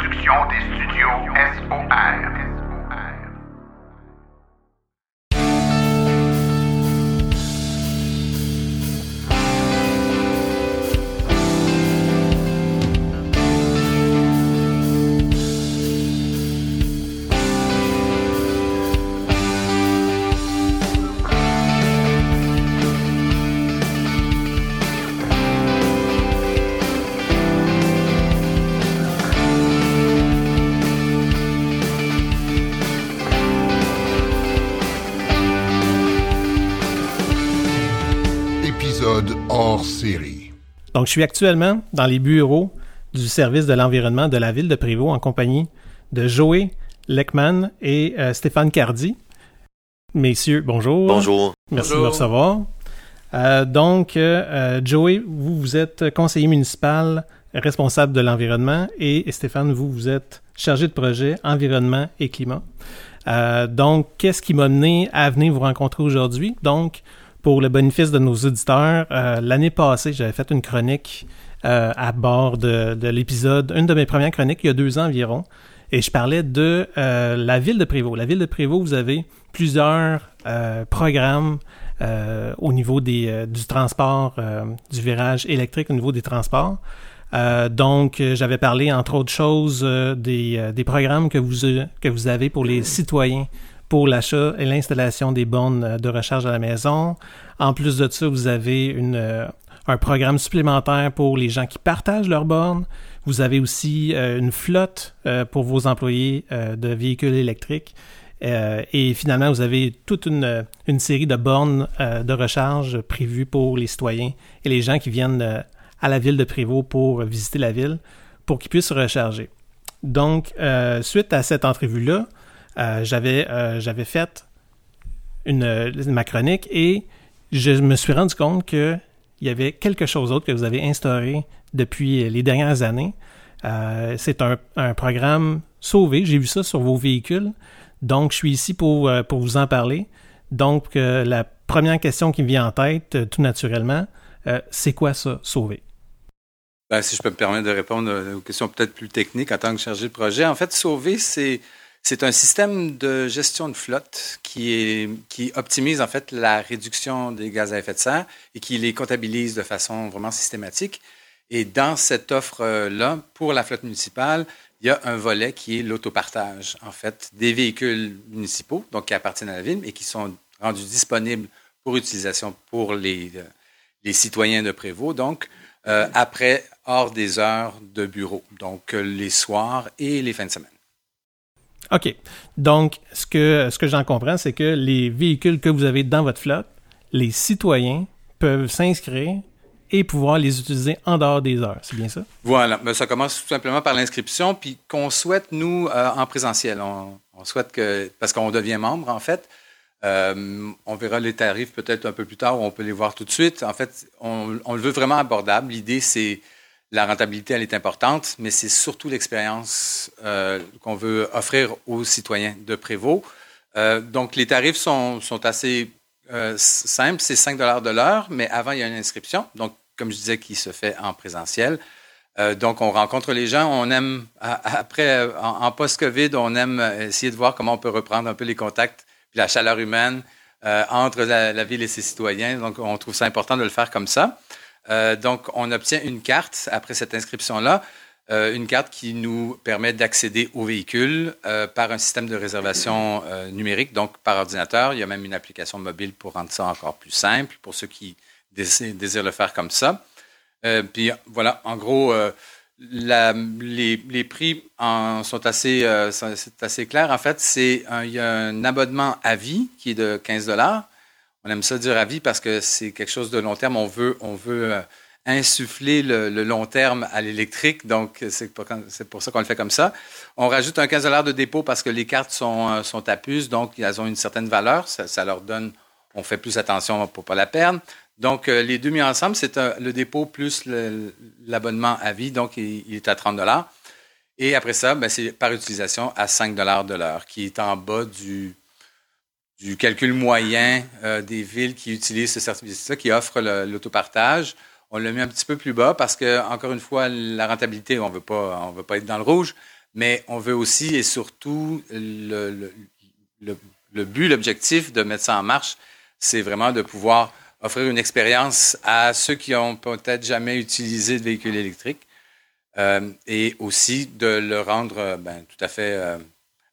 production des studios SOR. Donc, je suis actuellement dans les bureaux du service de l'environnement de la ville de Prévost en compagnie de Joey Leckman et euh, Stéphane Cardi. Messieurs, bonjour. Bonjour. Merci de me recevoir. Euh, donc, euh, Joey, vous, vous êtes conseiller municipal responsable de l'environnement et Stéphane, vous, vous êtes chargé de projet environnement et climat. Euh, donc, qu'est-ce qui m'a mené à venir vous rencontrer aujourd'hui? Donc, pour le bénéfice de nos auditeurs, euh, l'année passée, j'avais fait une chronique euh, à bord de, de l'épisode, une de mes premières chroniques, il y a deux ans environ, et je parlais de euh, la ville de Prévost. La ville de Prévost, vous avez plusieurs programmes au niveau des, du transport, du virage électrique au niveau des transports. Donc, j'avais parlé, entre autres choses, des, des programmes que vous, que vous avez pour les citoyens pour l'achat et l'installation des bornes euh, de recharge à la maison. En plus de ça, vous avez euh, un programme supplémentaire pour les gens qui partagent leurs bornes. Vous avez aussi euh, une flotte pour vos employés de véhicules électriques. Et finalement, vous avez toute une, série de bornes de recharge prévues pour les citoyens et les gens qui viennent à la ville de Prévost pour visiter la ville, pour qu'ils puissent se recharger. Donc, suite à cette entrevue-là, j'avais euh, j'avais fait une, euh, ma chronique et je me suis rendu compte que il y avait quelque chose d'autre que vous avez instauré depuis les dernières années. Euh, c'est un, un programme sauvé. J'ai vu ça sur vos véhicules. Donc, je suis ici pour, euh, pour vous en parler. Donc, euh, la première question qui me vient en tête, euh, tout naturellement, euh, c'est quoi ça, sauver? Ben, si je peux me permettre de répondre euh, aux questions peut-être plus techniques en tant que chargé de projet. En fait, Sauver, c'est c'est un système de gestion de flotte qui, est, qui optimise en fait la réduction des gaz à effet de serre et qui les comptabilise de façon vraiment systématique. Et dans cette offre-là, pour la flotte municipale, il y a un volet qui est l'autopartage, en fait, des véhicules municipaux, donc qui appartiennent à la ville et qui sont rendus disponibles pour utilisation pour les, euh, citoyens de Prévost. Donc, euh, après, hors des heures de bureau, donc euh, les soirs et les fins de semaine. OK. Donc, ce que, ce que j'en comprends, c'est que les véhicules que vous avez dans votre flotte, les citoyens peuvent s'inscrire et pouvoir les utiliser en dehors des heures. C'est bien ça? Voilà. Ben, ça commence tout simplement par l'inscription, puis qu'on souhaite, nous, euh, en présentiel. On, on souhaite que, parce qu'on devient membre, en fait, euh, on verra les tarifs peut-être un peu plus tard, ou on peut les voir tout de suite. En fait, on, on le veut vraiment abordable. L'idée, c'est la rentabilité, elle est importante, mais c'est surtout l'expérience euh, qu'on veut offrir aux citoyens de Prévost. Euh, donc, les tarifs sont, sont assez euh, simples. C'est 5 de l'heure, mais avant, il y a une inscription. Donc, comme je disais, qui se fait en présentiel. Euh, donc, on rencontre les gens. On aime, après, en, en post-COVID, on aime essayer de voir comment on peut reprendre un peu les contacts, la chaleur humaine euh, entre la, la ville et ses citoyens. Donc, on trouve ça important de le faire comme ça. Euh, donc, on obtient une carte après cette inscription-là, euh, une carte qui nous permet d'accéder au véhicule euh, par un système de réservation numérique, donc par ordinateur. Il y a même une application mobile pour rendre ça encore plus simple pour ceux qui désirent, le faire comme ça. Puis voilà, en gros, les, prix sont assez, euh, sont- c'est assez clair. En fait, c'est il y a un abonnement à vie qui est de 15 dollars. On aime ça dire à vie parce que c'est quelque chose de long terme. On veut, on veut euh, insuffler le, long terme à l'électrique, donc c'est pour, ça qu'on le fait comme ça. On rajoute un 15 dollars de dépôt parce que les cartes sont, euh, sont à puce, donc elles ont une certaine valeur. Ça, leur donne, on fait plus attention pour pas la perdre. Donc, euh, les deux mis ensemble, c'est le dépôt plus l'abonnement à vie, donc il, est à 30 dollars. Et après ça, ben, c'est par utilisation à 5 dollars de l'heure, qui est en bas du, du calcul moyen euh, des villes qui utilisent ce service-là, qui offrent le- l'autopartage. On l'a mis un petit peu plus bas parce que, encore une fois, la rentabilité, on veut pas, on veut pas être dans le rouge, mais on veut aussi et surtout le, but, l'objectif de mettre ça en marche, c'est vraiment de pouvoir offrir une expérience à ceux qui ont peut-être jamais utilisé de véhicule électrique euh, et aussi de le rendre euh, ben, tout à fait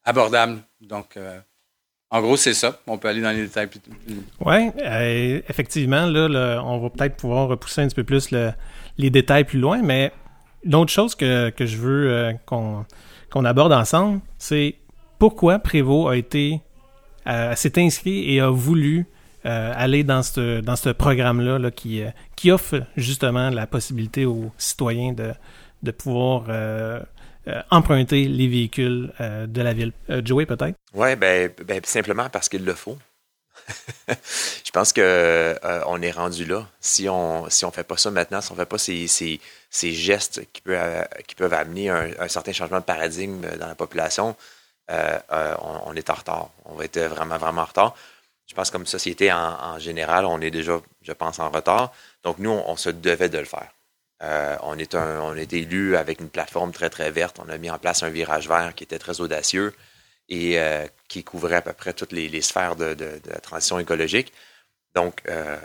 abordable. Donc, en gros, c'est ça. On peut aller dans les détails plus. plus- Oui, effectivement, là, on va peut-être pouvoir repousser un petit peu plus le- les détails plus loin, mais l'autre chose que, que je veux euh, qu'on aborde ensemble, c'est pourquoi Prévost a été euh, s'est inscrit et a voulu euh, aller dans ce dans ce programme-là là, qui, euh, qui offre justement la possibilité aux citoyens de, de pouvoir euh, emprunter les véhicules euh, de la ville. Euh, Joey, peut-être? Oui, ben, ben, simplement parce qu'il le faut. je pense que on est rendu là. Si on si on fait pas ça maintenant, si on fait pas ces, ces, ces gestes qui peuvent, qui peuvent amener un, certain changement de paradigme dans la population, on, est en retard. On va être vraiment, vraiment en retard. Je pense que comme société en, général, on est déjà, je pense, en retard. Donc nous, on se devait de le faire. Euh, on, est un, on est élu avec une plateforme très, très verte. On a mis en place un virage vert qui était très audacieux et euh, qui couvrait à peu près toutes les, sphères de, la transition écologique. Donc, euh,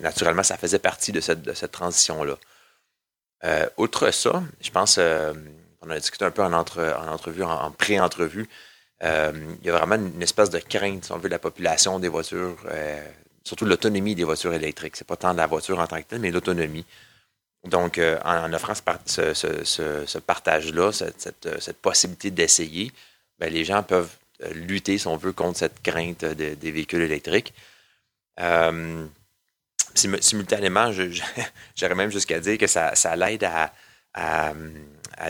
naturellement, ça faisait partie de cette, transition-là. Outre ça, je pense, on a discuté un peu en, entre, en entrevue, en, en pré-entrevue, il y a vraiment une, espèce de crainte, si on veut, de la population des voitures, surtout l'autonomie des voitures électriques. C'est pas tant de la voiture en tant que telle, mais l'autonomie. Donc, euh, en, offrant ce, par- ce- ce- ce- ce partage-là, euh, cette possibilité d'essayer, ben, les gens peuvent euh, lutter, si on veut, contre cette crainte de- des véhicules électriques. Simu- simultanément, j'aurais même jusqu'à dire que ça, l'aide à,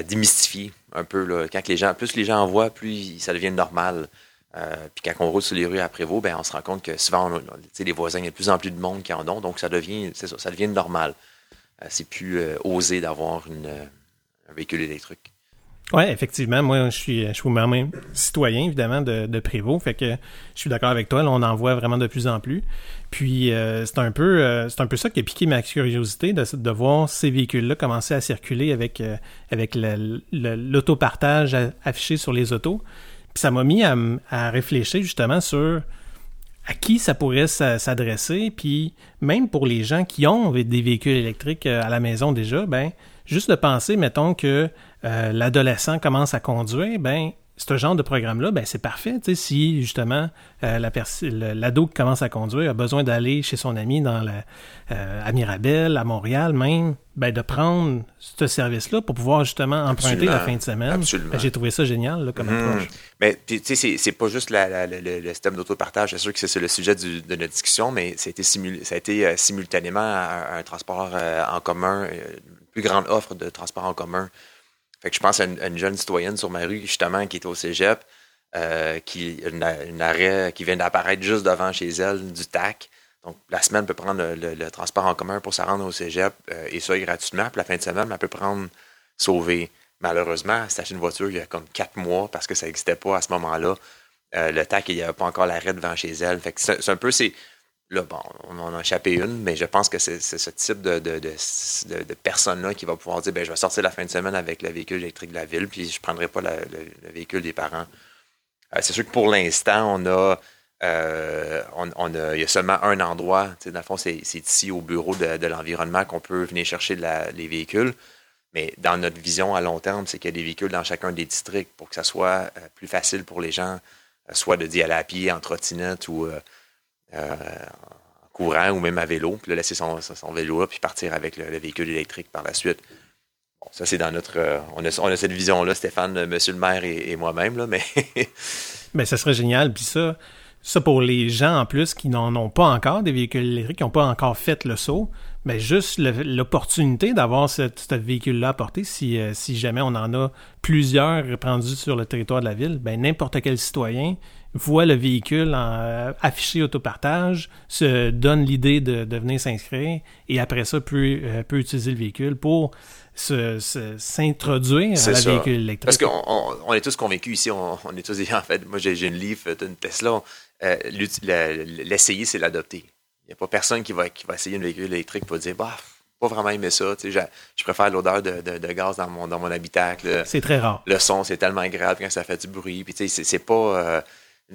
démystifier un peu. Les gens, plus les gens en voient, plus ça devient normal. Puis quand on roule sur les rues à Prévost, ben, on se rend compte que souvent, on- on- les voisins, il y a de plus en plus de monde qui en ont, donc ça devient, ça devient normal. C'est plus euh, osé d'avoir euh, un véhicule électrique. Oui, effectivement. Moi, je suis, je suis moi-même citoyen, évidemment, de, de Prévost. Fait que je suis d'accord avec toi. On en voit vraiment de plus en plus. Puis, euh, c'est un peu c'est un peu ça qui a piqué ma curiosité de, de voir ces véhicules-là commencer à circuler avec, euh, avec l'autopartage affiché sur les autos. Puis, ça m'a mis à réfléchir justement sur à qui ça pourrait s'a- s'adresser. Puis, même pour les gens qui ont des véhicules électriques euh, à la maison déjà, ben juste de penser, mettons que euh, l'adolescent commence à conduire, ben ce genre de programme-là, ben c'est parfait. Si justement euh, la l'ado qui commence à conduire a besoin d'aller chez son ami dans la, euh, à Mirabel, à Montréal même, ben de prendre ce service-là pour pouvoir justement emprunter Absolument. la fin de semaine. Absolument. Ben, J'ai trouvé ça génial là, comme Mhm. approche. Mais tu sais, c'est- pas juste la- la- la- le, le système d'autopartage. C'est sûr que c'est le sujet du- de notre discussion, mais ça a été, simul- ça a été euh, simultanément un, un transport en commun, une plus grande offre de transport en commun. Fait que je pense à une, jeune citoyenne sur ma rue, justement, qui était au cégep, euh, qui une, arrêt qui vient d'apparaître juste devant chez elle du TAC. Donc, la semaine, peut prendre le, transport en commun pour se rendre au cégep, euh, et ça gratuitement. Puis la fin de semaine, elle peut prendre sauver. Malheureusement, elle s'est une voiture il y a comme quatre mois parce que ça n'existait pas à ce moment-là. Euh, le TAC, il n'y avait pas encore l'arrêt devant chez elle. Fait que c'est un peu, c'est. Là, bon, on en a échappé une, mais je pense que c'est ce type de, personne-là qui va pouvoir dire ben, je vais sortir la fin de semaine avec le véhicule électrique de la ville, puis je ne prendrai pas le, le véhicule des parents. Euh, c'est sûr que pour l'instant, on a. euh, on, a, il y a seulement un endroit, dans le fond, c'est ici au bureau de, l'environnement qu'on peut venir chercher les véhicules. Mais dans notre vision à long terme, c'est qu'il y a des véhicules dans chacun des districts pour que ça soit euh, plus facile pour les gens, soit de d'y aller à pied, en trottinette ou courant ou même à vélo, puis laisser son, vélo là, puis partir avec le, le véhicule électrique par la suite. Bon, ça, c'est dans notre. euh, on, a, cette vision-là, Stéphane, euh, monsieur le maire et, moi-même, là, mais Ben, ça serait génial. Puis ça, ça pour les gens en plus qui n'en ont pas encore des véhicules électriques, qui n'ont pas encore fait le saut, ben juste l'opportunité d'avoir ce, véhicule-là à porter, si, euh, si jamais on en a plusieurs répandus sur le territoire de la ville, ben n'importe quel citoyen voit le véhicule en, euh, affiché autopartage, se donne l'idée de, de venir s'inscrire et après ça peut, euh, peut utiliser le véhicule pour s'introduire à la ça. véhicule électrique. Parce qu'on on, on est tous convaincus ici, on, on est tous en fait. Moi, j'ai j'ai une Leaf, une Tesla. Euh, L'essayer, c'est l'adopter. Il n'y a pas personne qui va, qui va essayer une véhicule électrique pour dire, bah, pas vraiment aimé ça. tu sais, Je, je préfère l'odeur de, de- de gaz dans mon, dans mon habitacle. C'est très rare. Le son, c'est tellement agréable quand ça fait du bruit. Puis, tu sais, c'est, c'est pas. euh,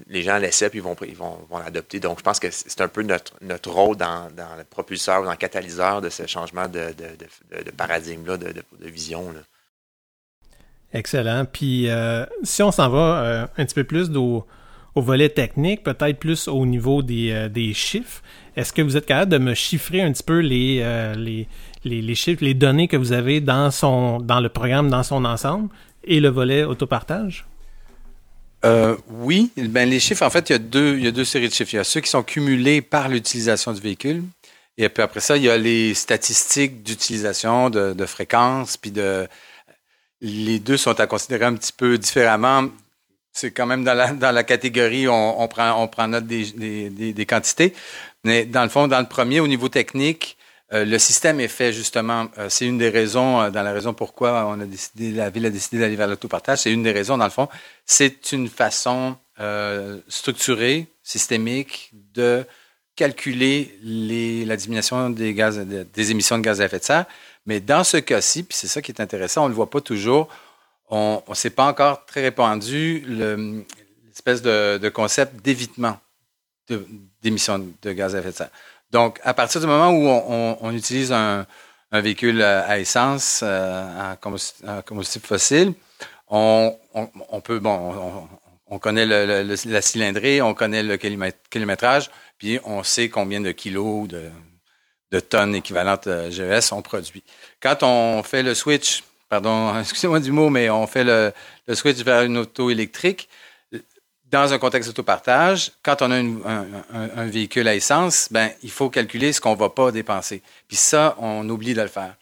les gens l'essaient puis ils vont, ils vont, vont l'adopter. Donc, je pense que c'est un peu notre, notre rôle dans, dans le propulseur ou dans le catalyseur de ce changement de, de, de- de paradigme-là, de, vision. là. Excellent. Puis euh, si on s'en va euh, un petit peu plus au, au volet technique, peut-être plus au niveau des, euh, des chiffres, est-ce que vous êtes capable de me chiffrer un petit peu les, euh, les, les, les chiffres, les données que vous avez dans, son, dans le programme dans son ensemble et le volet autopartage? Euh, oui, ben les chiffres, en fait, il y, a deux, il y a deux séries de chiffres. Il y a ceux qui sont cumulés par l'utilisation du véhicule. Et puis après ça, il y a les statistiques d'utilisation, de, fréquence, puis de... Les deux sont à considérer un petit peu différemment. C'est quand même dans la, dans la catégorie, on, on prend, on prend note des, des, des, des quantités. Mais dans le fond, dans le premier, au niveau technique, euh, le système est fait justement, euh, c'est une des raisons, euh, dans la raison pourquoi on a décidé, la ville a décidé d'aller vers l'autopartage, c'est une des raisons, dans le fond, c'est une façon structurée, systémique de calculer la diminution des, émissions de gaz à effet de serre. Mais dans ce cas-ci, puis c'est ça qui est intéressant, on ne le voit pas toujours, on ne s'est pas encore très répandu le- l'espèce de, concept d'évitement d'émissions de, gaz à effet de serre. Donc, à partir du moment où on, utilise un, véhicule à à essence, euh, à combustible fossile, on, peut, bon, on, on connaît la cylindrée, on connaît le kilométrage, puis on sait combien de kilos, de, de tonnes équivalentes euh, GES on produit. Quand on fait le switch, pardon, excusez-moi du mot, mais on fait le switch vers une auto électrique, dans un contexte d'autopartage, quand on a un, véhicule à essence, ben, il faut calculer ce qu'on ne va pas dépenser. Puis ça, on oublie de le faire.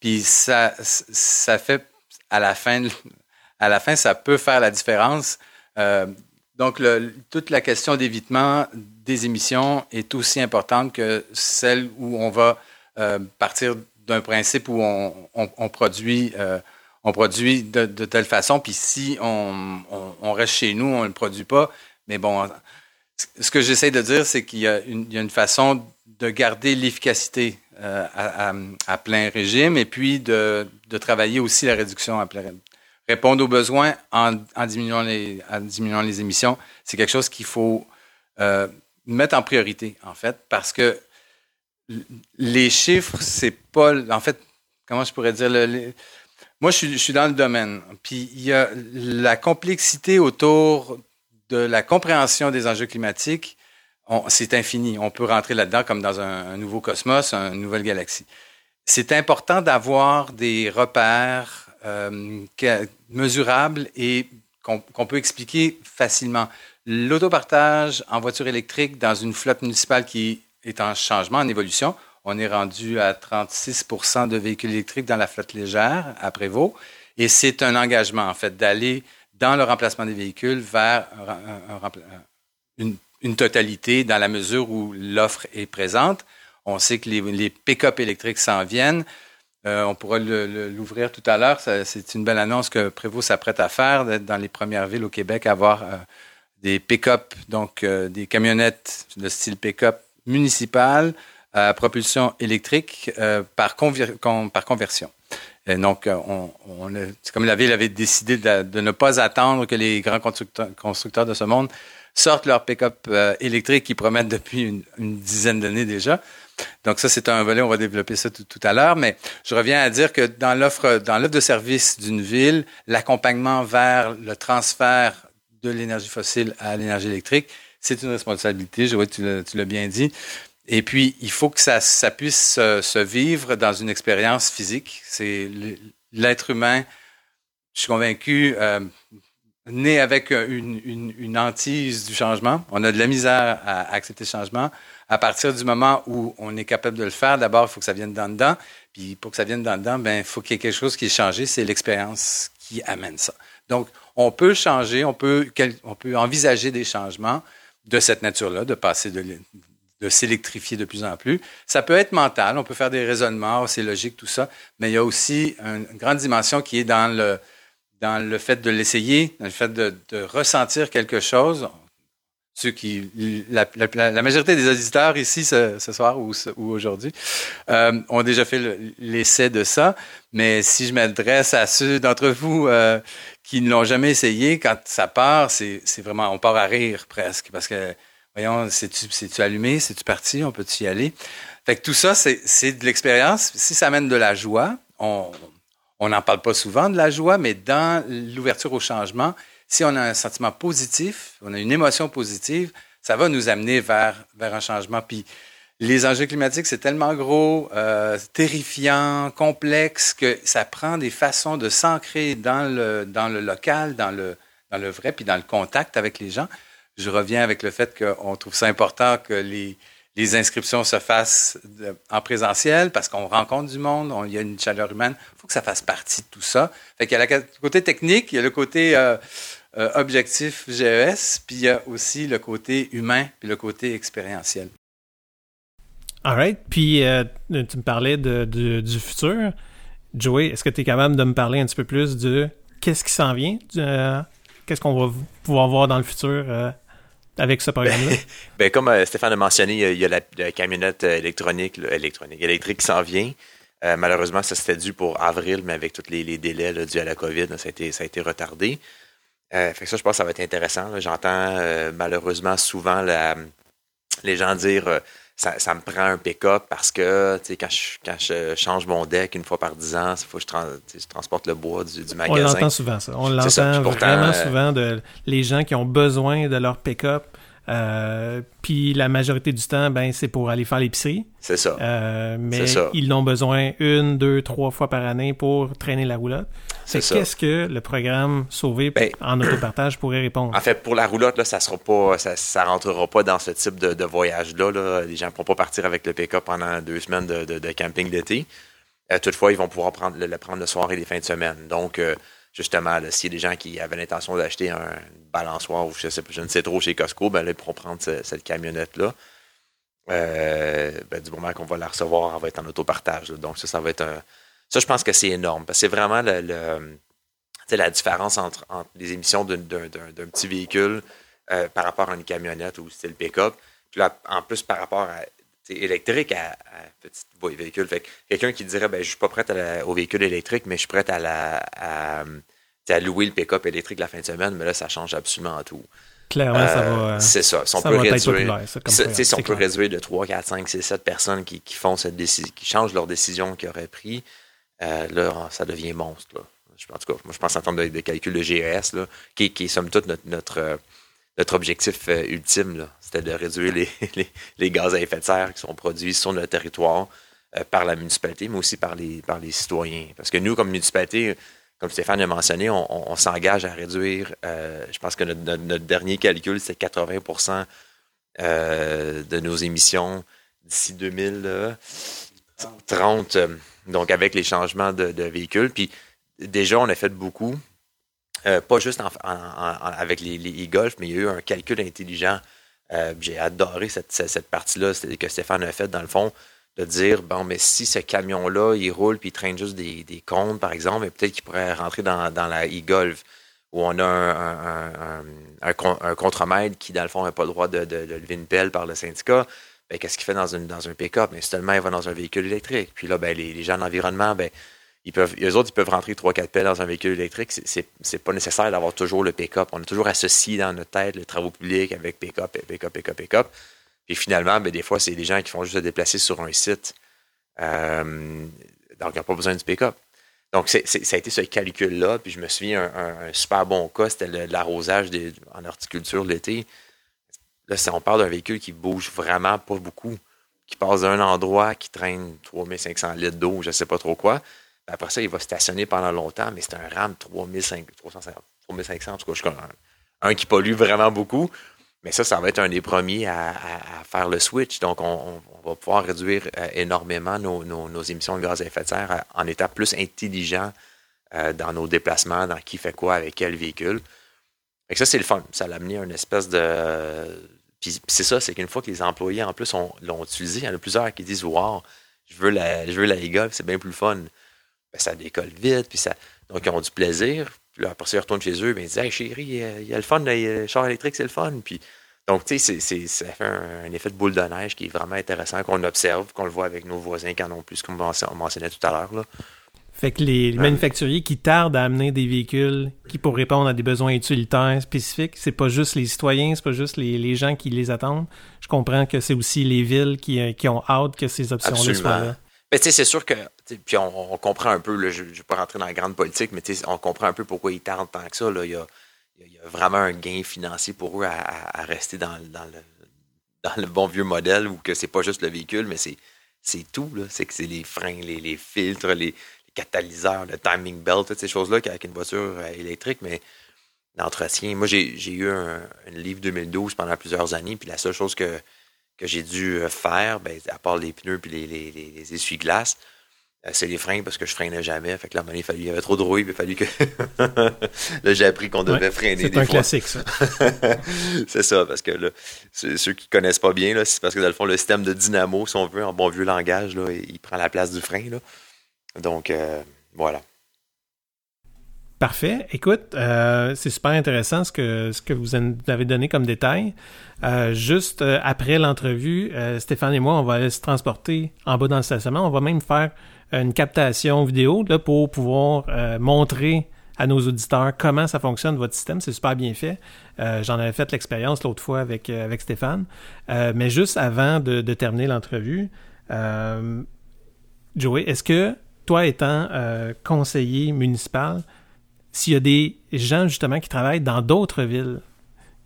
Puis ça, ça fait, à la fin, à la fin, ça peut faire la différence. Euh, donc, toute la question d'évitement des émissions est aussi importante que celle où on va euh, partir d'un principe où on produit, euh, on produit de, telle façon, puis si on, reste chez nous, on ne le produit pas. Mais bon, ce que j'essaie de dire, c'est qu'il y, a une- façon de garder l'efficacité euh, à, plein régime et puis de, travailler aussi la réduction à plein régime répondre aux besoins en, diminuant, les, émissions, c'est quelque chose qu'il faut euh, mettre en priorité, en fait, parce que les chiffres, c'est pas. En fait, comment je pourrais dire? le- moi, je suis, dans le domaine. Puis il y a la complexité autour de la compréhension des enjeux climatiques. C'est infini. On peut rentrer là-dedans comme dans un, nouveau cosmos, une nouvelle galaxie. C'est important d'avoir des repères euh, mesurables et qu'on peut expliquer facilement. L'autopartage en voiture électrique dans une flotte municipale qui est en changement, en évolution, on est rendu à 36% de véhicules électriques dans la flotte légère à Prévost. Et c'est un engagement, en fait, d'aller dans le remplacement des véhicules vers une, totalité dans la mesure où l'offre est présente. On sait que les, pick-up électriques s'en viennent. Euh, on pourra l'ouvrir tout à l'heure. C'est une belle annonce que Prévost s'apprête à faire, d'être dans les premières villes au Québec, à avoir euh, des pick-up, donc euh, des camionnettes de style pick-up municipal à propulsion électrique euh, par, con- par conversion. Et donc, euh, on, on c'est comme la ville avait décidé de, de ne pas attendre que les grands constructeurs, constructeurs de ce monde sortent leur pick-up euh, électrique qu'ils promettent depuis une, une dizaine d'années déjà. Donc ça, c'est un volet, on va développer ça tout, tout à l'heure, mais je reviens à dire que dans l'offre dans l'offre de service d'une ville, l'accompagnement vers le transfert de l'énergie fossile à l'énergie électrique, c'est une responsabilité, je vois que tu l'as bien dit. Et puis, il faut que ça, puisse se, vivre dans une expérience physique. C'est l'être humain, je suis convaincu, euh, né avec une, une, hantise du changement. On a de la misère à accepter le changement. À partir du moment où on est capable de le faire, d'abord, il faut que ça vienne d'en dedans. Puis pour que ça vienne d'en dedans, ben, il faut qu'il y ait quelque chose qui est changé. C'est l'expérience qui amène ça. Donc, on peut changer, on peut, on peut envisager des changements de cette nature-là, de passer de, de s'électrifier de plus en plus. Ça peut être mental, on peut faire des raisonnements, c'est logique, tout ça, mais il y a aussi une grande dimension qui est dans le, dans le fait de l'essayer, dans le fait de, ressentir quelque chose. ceux qui, la, majorité des auditeurs ici ce, soir ou, ou aujourd'hui euh, ont déjà fait l'essai de ça. Mais si je m'adresse à ceux d'entre vous euh, qui ne l'ont jamais essayé, quand ça part, c'est vraiment, on part à rire presque parce que, voyons, c'est-tu allumé, c'est-tu parti, on peut-y aller? Fait que tout ça, c'est de l'expérience. Si ça amène de la joie, on n'en parle pas souvent de la joie, mais dans l'ouverture au changement, si on a un sentiment positif, on a une émotion positive, ça va nous amener vers, vers un changement. Puis les enjeux climatiques, c'est tellement gros, euh, terrifiant, complexe, que ça prend des façons de s'ancrer dans le, dans le local, dans le, dans le vrai, puis dans le contact avec les gens. Je reviens avec le fait qu'on trouve ça important que les, inscriptions se fassent en présentiel parce qu'on rencontre du monde, il y a une chaleur humaine. Il faut que ça fasse partie de tout ça. Fait y a le côté technique, il y a le côté euh, euh, objectif GES, puis il y a aussi le côté humain, puis le côté expérientiel. All right. Puis euh, tu me parlais de, du futur. Joey, est-ce que tu es capable de me parler un petit peu plus de qu'est-ce qui s'en vient? Qu'est-ce qu'on va pouvoir voir dans le futur avec ce programme-là? ben, comme Stéphane a mentionné, il y a, la, camionnette électronique, électronique, électrique qui s'en vient. malheureusement, ça c'était dû pour avril, mais avec tous les, délais dus à la COVID, ça, a été, ça a été retardé. Euh, fait que ça, je pense que ça va être intéressant. J'entends euh, malheureusement souvent les gens dire euh, ça, ça, me prend un pick-up parce que quand je, quand je change mon deck une fois par dix ans, il faut que je, transporte le bois du, du magasin. On l'entend souvent, ça. On l'entend vraiment souvent de les gens qui ont besoin de leur pick-up euh, puis la majorité du temps, ben, c'est pour aller faire l'épicerie. C'est ça. Euh, mais ils l'ont besoin une, deux, trois fois par année pour traîner la roulotte. C'est qu'est-ce que le programme Sauvé ben, en autopartage pourrait répondre? En fait, pour la roulotte, là, ça sera pas, ça, ça rentrera pas dans ce type de, voyage-là. Les gens ne pourront pas partir avec le pick-up pendant deux semaines de, camping d'été. Euh, toutefois, ils vont pouvoir prendre, le, prendre le soir et les fins de semaine. Donc, justement, s'il y a des gens qui avaient l'intention d'acheter un balançoire ou je, sais, je ne sais trop chez Costco, ben là, ils pourront prendre cette camionnette-là. Euh, ben, du moment qu'on va la recevoir, elle va être en autopartage. Donc, ça, ça va être un. Ça, je pense que c'est énorme. Parce que c'est vraiment la différence entre, les émissions d'un petit véhicule euh, par rapport à une camionnette ou le pick-up. Puis là, en plus, par rapport à électrique à, petit véhicule. Fait quelqu'un qui dirait ben, je suis pas prêt au véhicule électrique, mais je suis prêt à la à, louer le pick-up électrique la fin de semaine, mais là, ça change absolument tout. Clairement, ça va. Euh, c'est ça. Si on peut réduire, si on peut réduire de 3, 4, 5, 6, 7 personnes qui, font cette décision, qui changent leur décision qu'ils auraient pris, euh, là, ça devient monstre. En tout cas, moi, je pense en termes de, de calcul de GES, là, qui, qui est somme toute notre, notre, euh, notre objectif ultime. C'était de réduire les, gaz à effet de serre qui sont produits sur notre territoire par la municipalité, mais aussi par les, par les citoyens. Parce que nous, comme municipalité, comme Stéphane a mentionné, on, s'engage à réduire, euh, je pense que notre, dernier calcul, c'est 80% euh, de nos émissions d'ici 2030, euh, donc avec les changements de, véhicules. Puis déjà, on a fait beaucoup, pas juste avec les e-golf, mais il y a eu un calcul intelligent. J'ai adoré cette, cette partie-là que Stéphane a faite, dans le fond de dire bon, mais si ce camion-là, il roule puis il traîne juste des, des par exemple, peut-être qu'il pourrait rentrer dans, dans la e-golf où on a un, un, contremaître qui, dans le fond, n'a pas le droit de, de, lever une pelle par le syndicat. Ben, qu'est-ce qu'il fait dans, une, dans un pick-up? Mais seulement il va dans un véhicule électrique. Puis là, ben, les, gens de l'environnement, ben, ils peuvent, eux autres, ils peuvent rentrer 3-4 pelles dans un véhicule électrique. C'est, c'est, pas nécessaire d'avoir toujours le pick-up. On a toujours associé dans notre tête les travaux publics avec pick-up, pick-up, pick-up, pick-up. Et finalement, ben, des fois, c'est des gens qui font juste se déplacer sur un site. Euh, donc, ils n'ont pas besoin du pick-up. Donc, ça a été ce calcul-là. Puis je me souviens, un, un super bon cas, c'était l'arrosage en horticulture l'été. Là, on parle d'un véhicule qui bouge vraiment pas beaucoup, qui passe d'un endroit, qui traîne 3500 litres d'eau, je ne sais pas trop quoi. Après ça, il va stationner pendant longtemps, mais c'est un RAM 3500, 3500, en tout cas, un qui pollue vraiment beaucoup. Mais ça, ça va être un des premiers à, faire le switch. Donc, on, va pouvoir réduire euh, énormément nos, émissions de gaz à effet de serre euh, en étant plus intelligent euh, dans nos déplacements, dans qui fait quoi avec quel véhicule. Et ça, c'est le fun. Ça l'a amené à une espèce de. Puis c'est ça, c'est qu'une fois que les employés, en plus, l'ont utilisé, il y en a plusieurs qui disent Wow, je veux la, je veux la c'est bien plus fun. Ben, ça décolle vite, puis ça. Donc, ils ont du plaisir. Puis là, après ça, ils retournent chez eux, ben, ils disent Hey chérie, il y a le fun, le char électrique, c'est le fun. Puis, Donc, tu sais, ça fait un, effet de boule de neige qui est vraiment intéressant, qu'on observe, qu'on le voit avec nos voisins qui en ont plus, comme on mentionnait tout à l'heure. Fait que les, manufacturiers qui tardent à amener des véhicules qui pour répondre à des besoins utilitaires spécifiques, c'est pas juste les citoyens, c'est pas juste les, gens qui les attendent. Je comprends que c'est aussi les villes qui, euh, ont hâte que ces options-là soient là. Mais tu sais, c'est sûr que, puis on, comprend un peu, je ne vais pas rentrer dans la grande politique, mais on comprend un peu pourquoi ils tardent tant que ça. Il, y a, vraiment un gain financier pour eux à, rester dans, le, bon vieux modèle où que c'est pas juste le véhicule, mais c'est tout. C'est que c'est les freins, les filtres, les, catalyseur, le timing belt, toutes ces choses-là qu'avec une voiture euh, électrique, mais l'entretien. Moi, j'ai eu un, livre 2012 pendant plusieurs années, puis la seule chose que, j'ai dû euh, faire, ben, à part les pneus et les, les, essuie-glaces, c'est les freins parce que je freinais jamais. Fait que là, il, il y avait trop de rouille, il a fallu que. là, j'ai appris qu'on devait freiner. C'est un classique, ça. c'est ça, parce que là, ceux qui connaissent pas bien, c'est parce que dans le fond, le système de dynamo, si on veut, en bon vieux langage, là, il prend la place du frein. Là. Donc, euh, voilà. Parfait. Écoute, euh, c'est super intéressant ce que, ce que vous avez donné comme détail. Euh, juste après l'entrevue, Stéphane et moi, on va aller se transporter en bas dans le stationnement. On va même faire une captation vidéo là, pour pouvoir montrer à nos auditeurs comment ça fonctionne votre système. C'est super bien fait. J'en avais fait l'expérience l'autre fois avec, avec Stéphane. mais juste avant de, de terminer l'entrevue, Joey, est-ce que toi étant euh, conseiller municipal, s'il y a des gens justement qui travaillent dans d'autres villes,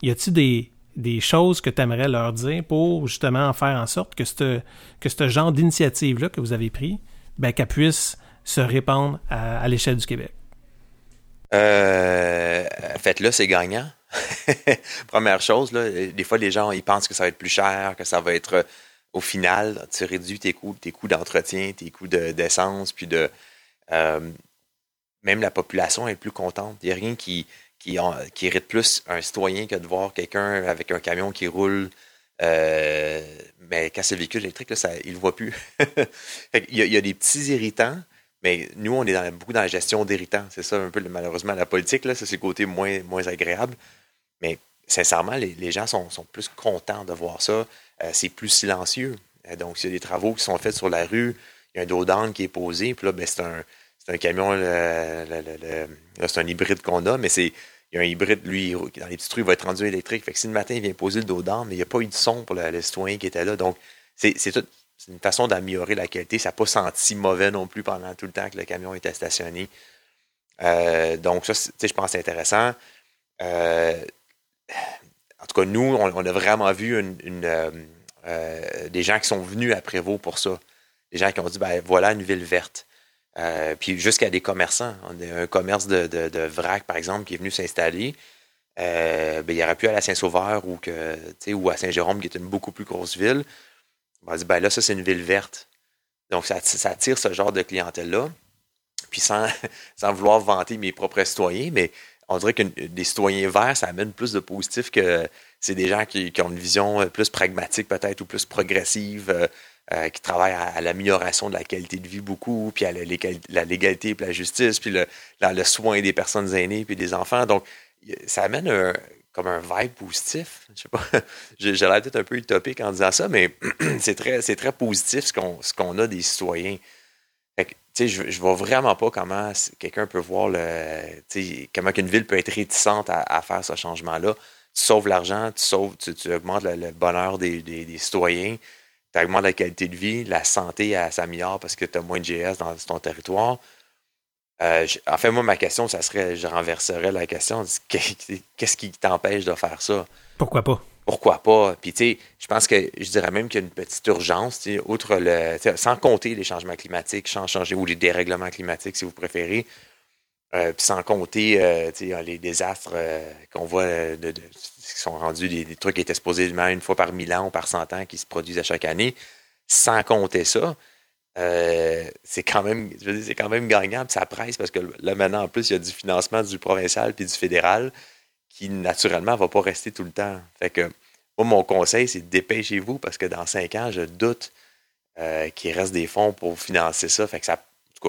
y a-t-il des, des choses que tu aimerais leur dire pour justement faire en sorte que ce que ce genre d'initiative-là que vous avez pris, ben, qu'elle puisse se répandre à, l'échelle du Québec? Euh, Faites-le, c'est gagnant. Première chose, des fois, les gens ils pensent que ça va être plus cher, que ça va être au final, tu réduis tes coûts, tes coûts d'entretien, tes coûts d'essence, puis de. Euh, même la population est plus contente. Il n'y a rien qui, qui, plus un citoyen que de voir quelqu'un avec un camion qui roule. Euh, mais quand c'est le véhicule électrique, là, il ne le voit plus. il, y a, des petits irritants, mais nous, on est beaucoup dans la gestion d'irritants. C'est ça un peu malheureusement la politique, là, ça c'est le côté moins, moins agréable. Mais sincèrement, les, gens sont, plus contents de voir ça. Euh, c'est plus silencieux. Euh, donc, s'il y a des travaux qui sont faits sur la rue, il y a un dos d'âne qui est posé, puis là, ben, c'est un, camion, c'est un hybride qu'on a, mais c'est y a un hybride, lui, dans les petits trucs, il va être rendu électrique. Fait que si le matin, il vient poser le dos mais il n'y a pas eu de son pour le, citoyen qui était là. Donc, c'est une façon d'améliorer la qualité. Ça n'a pas senti mauvais non plus pendant tout le temps que le camion était stationné. Euh, donc, ça, je pense c'est intéressant en tout cas, nous, on, a vraiment vu euh, euh, des gens qui sont venus à Prévost pour ça. Des gens qui ont dit, ben voilà une ville verte. Euh, puis jusqu'à des commerçants. On a un commerce de, vrac, par exemple, qui est venu s'installer. ben, il aurait pu aller à Saint-Sauveur ou, que, ou à Saint-Jérôme, qui est une beaucoup plus grosse ville. On va dire, ben là, ça, c'est une ville verte. Donc, ça, attire ce genre de clientèle-là. Puis sans, sans vouloir vanter mes propres citoyens, mais on dirait que des citoyens verts, ça amène plus de positif que c'est des gens qui, ont une vision euh, plus pragmatique peut-être ou plus progressive, euh, qui travaillent à, l'amélioration de la qualité de vie beaucoup, puis à la, légalité, puis la justice, puis le, soin des personnes aînées, puis des enfants. Donc, ça amène comme un vibe positif. Je sais pas, j'ai l'air peut-être un peu utopique en disant ça, mais c'est très, très positif ce qu'on a des citoyens je, je vois vraiment pas comment quelqu'un peut voir le, comment une ville peut être réticente à, faire ce changement-là. Tu sauves l'argent, tu sauves, tu, augmentes le, bonheur des, citoyens, tu augmentes la qualité de vie, la santé s'améliore parce que tu as moins de GS dans ton territoire. Euh, en fait, moi, ma question, ça serait, je renverserais la question, qu'est-ce qui t'empêche de faire ça? Pourquoi pas? pourquoi pas? Puis, tu sais, je pense que je dirais même qu'il y a une petite urgence, outre le. Sans compter les changements climatiques, changer, ou les dérèglements climatiques, si vous préférez. Euh, puis sans compter euh, les désastres euh, qu'on voit de, qui sont rendus des, trucs qui étaient supposés une fois par mille ans ou par cent ans qui se produisent à chaque année. Sans compter ça, c'est quand même c'est quand même gagnant, puis ça presse parce que là maintenant en plus il y a du financement du provincial puis du fédéral qui naturellement ne va pas rester tout le temps. Fait que moi, mon conseil, c'est dépêchez-vous parce que dans cinq ans, je doute euh, qu'il reste des fonds pour financer ça. Fait que ça,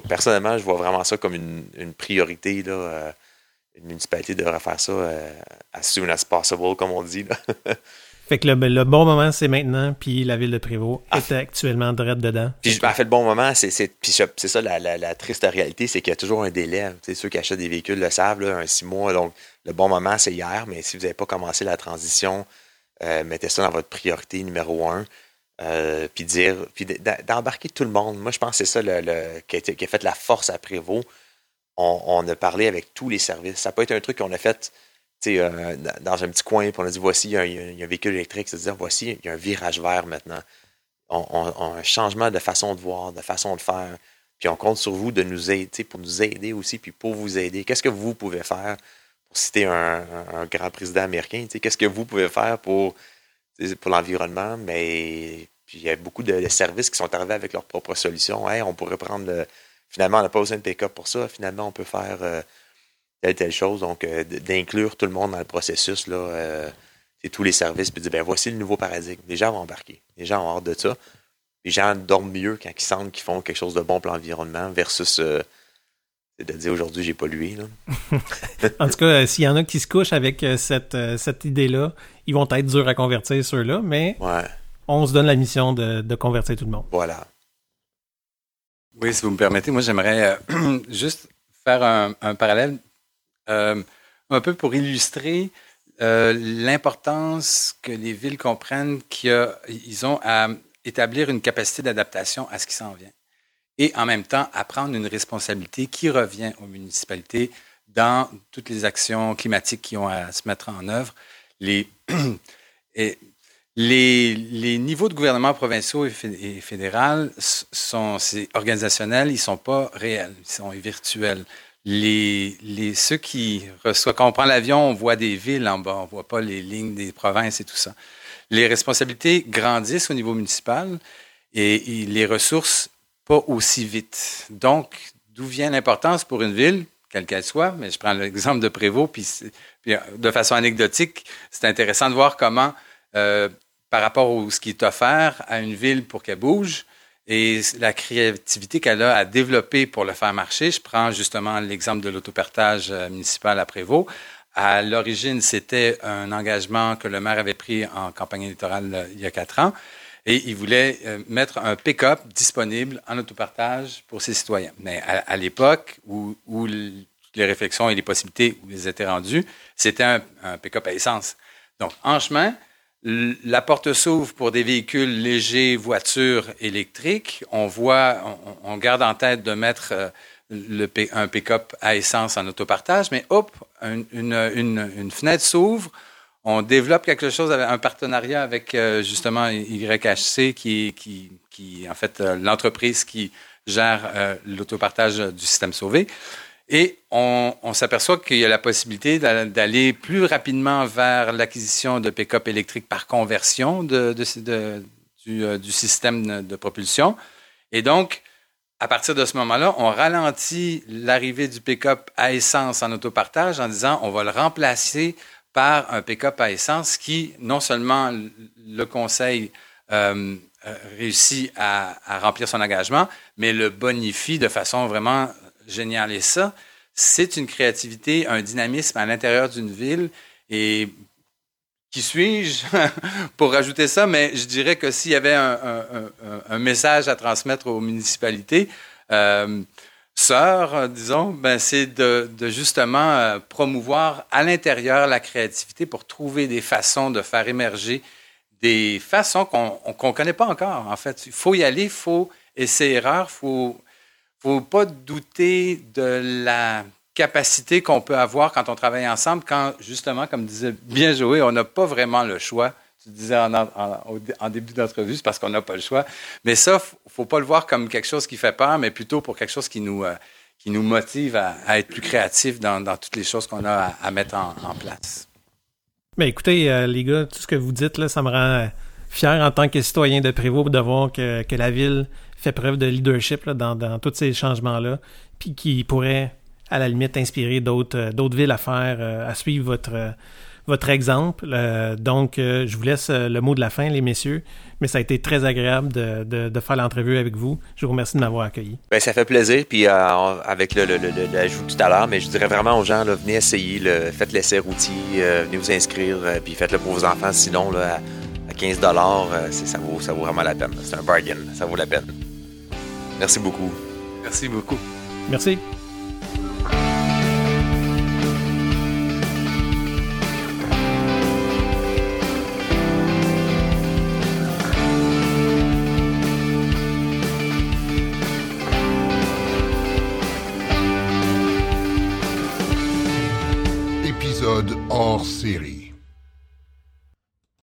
personnellement, je vois vraiment ça comme une, priorité, là, euh, une municipalité de refaire ça euh, as soon as possible, comme on dit. Fait que le, le bon moment, c'est maintenant, puis la ville de Prévost Ah. est actuellement direct dedans. Puis en fait, le bon moment, c'est ça la, la- la triste réalité, c'est qu'il y a toujours un délai. Tu sais, ceux qui achètent des véhicules le savent, là, un six mois. Donc, le bon moment, c'est hier, mais si vous n'avez pas commencé la transition, euh, mettez ça dans votre priorité numéro un. euh, puis dire, puis d'embarquer tout le monde. Moi, je pense que c'est ça le, le- qui, a qui a fait la force à Prévost. On, a parlé avec tous les services. Ça peut être un truc qu'on a fait euh, dans- un petit coin, puis on a dit voici, il y un, véhicule électrique, c'est-à-dire voici, il y a un virage vert maintenant. On, on- un changement de façon de voir, de façon de faire. Puis on compte sur vous de nous aider, pour nous aider aussi, puis pour vous aider. Qu'est-ce que vous pouvez faire pour citer un, grand président américain? Qu'est-ce que vous pouvez faire pour, l'environnement? Mais il y a beaucoup de, services qui sont arrivés avec leurs propres solutions. On pourrait prendre le- finalement, on n'a pas besoin de pick-up pour ça. Finalement, on peut faire euh, telle, telle chose. Donc, euh, d'inclure tout le monde dans le processus, là, euh, c'est tous les services, puis de dire, ben, voici le nouveau paradigme. Les gens vont embarquer. Les gens ont hâte de ça. Les gens dorment mieux quand ils sentent qu'ils font quelque chose de bon pour l'environnement versus euh, c'est de dire aujourd'hui, j'ai pollué. Là. En tout cas, euh, s'il y en a qui se couchent avec euh, cette, euh, cette idée-là, ils vont être durs à convertir ceux-là, mais Ouais, on se donne la mission de, de convertir tout le monde. voilà. Oui, si vous me permettez, moi j'aimerais euh, juste faire un, parallèle euh, un peu pour illustrer euh, l'importance que les villes comprennent qu'ils ont à établir une capacité d'adaptation à ce qui s'en vient et en même temps à prendre une responsabilité qui revient aux municipalités dans toutes les actions climatiques qui ont à se mettre en œuvre. les, les niveaux de gouvernement provinciaux et, fé- et fédéral sont organisationnels, ils sont pas réels, ils sont virtuels. Les, les, ceux qui reçoivent, quand on prend l'avion, on voit des villes en bas, on voit pas les lignes des provinces et tout ça. Les responsabilités grandissent au niveau municipal et, les ressources pas aussi vite. Donc, d'où vient l'importance pour une ville, quelle qu'elle soit, mais je prends l'exemple de Prévost, puis, puis, de façon anecdotique, c'est intéressant de voir comment, euh, par rapport à ce qui est offert à une ville pour qu'elle bouge, et la créativité qu'elle a à développer pour le faire marcher. Je prends justement l'exemple de l'autopartage euh, municipal à Prévost. À l'origine, c'était un engagement que le maire avait pris en campagne électorale euh, il y a quatre ans. Et il voulait euh, mettre un pick-up disponible en autopartage pour ses citoyens. Mais à, l'époque où, où les réflexions et les possibilités étaient rendus, c'était un, pick-up à essence. Donc, en chemin, la porte s'ouvre pour des véhicules légers, voitures électriques. On voit, on, garde en tête de mettre euh, un pick-up à essence en autopartage, mais hop, un- une, fenêtre s'ouvre. On développe quelque chose, un partenariat avec euh, justement YHC, qui, qui, qui en fait euh, l'entreprise qui gère l'autopartage du système sauvé. Et on, s'aperçoit qu'il y a la possibilité d'a- d'aller plus rapidement vers l'acquisition de pick-up électriques par conversion euh, du système de propulsion. Et donc, à partir de ce moment-là, on ralentit l'arrivée du pick-up à essence en autopartage en disant on va le remplacer par un pick-up à essence qui, non seulement le conseil euh, euh, réussit à remplir son engagement, mais le bonifie de façon vraiment géniale. Et ça, c'est une créativité, un dynamisme à l'intérieur d'une ville. Et qui suis-je pour rajouter ça? Mais je dirais que s'il y avait un, message à transmettre aux municipalités, euh, sœurs, disons, ben, c'est de, justement euh, promouvoir à l'intérieur la créativité pour trouver des façons de faire émerger des façons qu'on ne connaît pas encore, en fait. Il faut y aller, il faut essayer-erreur, il faut, faut pas douter de la capacité qu'on peut avoir quand on travaille ensemble, quand, justement, comme disait bien Joé, on n'a pas vraiment le choix. Tu disais en, début d'entrevue, c'est parce qu'on n'a pas le choix. Mais ça, faut, pas le voir comme quelque chose qui fait peur, mais plutôt pour quelque chose qui nous, euh, qui nous motive à, être plus créatifs dans, toutes les choses qu'on a à, mettre en, place. Mais écoutez, euh, les gars, tout ce que vous dites, là, ça me rend euh, fier en tant que citoyen de Prévost de voir que, que la ville fait preuve de leadership dans, dans tous ces changements-là, puis qui pourrait, à la limite, inspirer d'autres euh, villes à faire, euh, à suivre votre, euh, votre exemple. Donc, je vous laisse le mot de la fin, les messieurs. Mais ça a été très agréable de, de, faire l'entrevue avec vous. Je vous remercie de m'avoir accueilli. Ben, ça fait plaisir. Puis avec l'ajout tout à l'heure, mais je dirais vraiment aux gens, là, venez essayer, faites l'essai routier, venez vous inscrire, puis faites-le pour vos enfants. Sinon, là, à 15 euh, c'est- ça, vaut, ça vaut vraiment la peine. C'est un bargain. Ça vaut la peine. Merci beaucoup. Merci beaucoup. Merci. Épisode hors série.